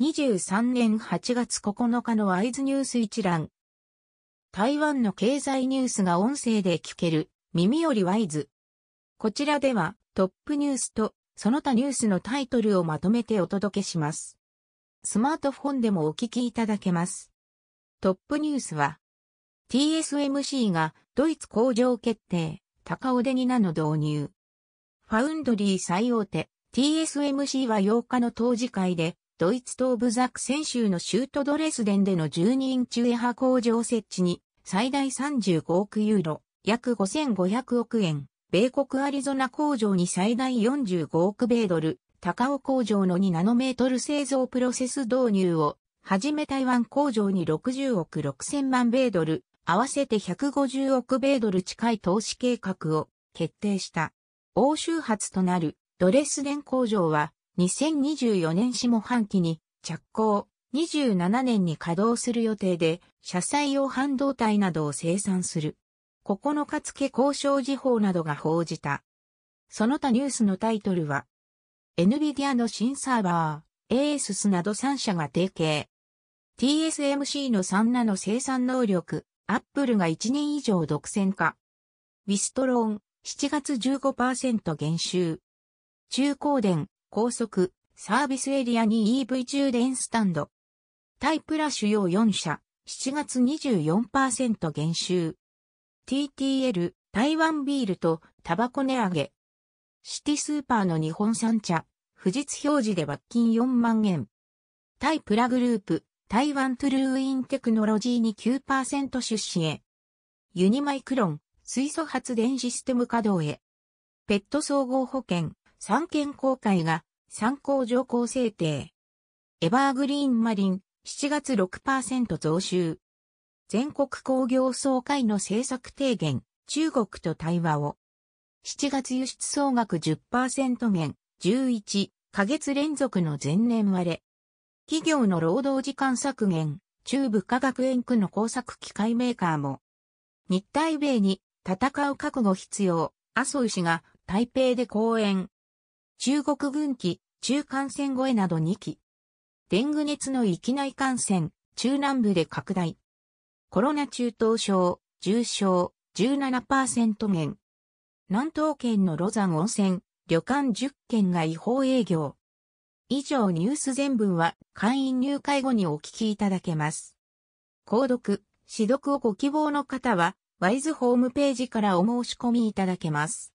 2023年8月9日のワイズニュース一覧。台湾の経済ニュースが音声で聞ける、耳よりワイズ。こちらではトップニュースとその他ニュースのタイトルをまとめてお届けします。スマートフォンでもお聞きいただけます。トップニュースは、TSMC がドイツ工場決定、高尾で2ナの導入。ファウンドリー最大手、TSMC は8日の当時会で、ドイツ東部ザクセン州のシュートドレスデンでの12インチウェハ工場設置に最大35億ユーロ、約5500億円、米国アリゾナ工場に最大45億米ドル、高尾工場の2ナノメートル製造プロセス導入を、はじめ台湾工場に60億6000万米ドル、合わせて150億米ドル近い投資計画を決定した。欧州初となるドレスデン工場は2024年下半期に着工、27年に稼働する予定で、車載用半導体などを生産する。9日付交渉時報などが報じた。その他ニュースのタイトルは、NVIDIA の新サーバー、ASUS など3社が提携。TSMC の3ナの生産能力、Apple が1年以上独占化。ウィストローン、7月15%減収。中高電、高速、サービスエリアに EV 充電スタンド。タイプラ主要4社、7月24%減収。TTL、台湾ビールとタバコ値上げ。シティスーパーの日本産茶、不実表示で罰金4万円。タイプラグループ、台湾トゥルーインテクノロジーに9%出資へ。ユニマイクロン、水素発電システム稼働へ。ペット総合保険、三件公開が参考条項制定。エバーグリーンマリン7月6%増収。全国工業総会の政策提言、中国と対話を。7月輸出総額10%減、11ヶ月連続の前年割れ。企業の労働時間削減、中部科学園区の工作機械メーカーも。日体米に戦う覚悟必要、麻生氏が台北で講演。中国軍機、中間線越えなど2機。デング熱の域内感染、中南部で拡大。コロナ中等症、重症、17%減。南東県のロザン温泉、旅館10件が違法営業。以上ニュース全文は会員入会後にお聞きいただけます。購読、指読をご希望の方は、ワイズホームページからお申し込みいただけます。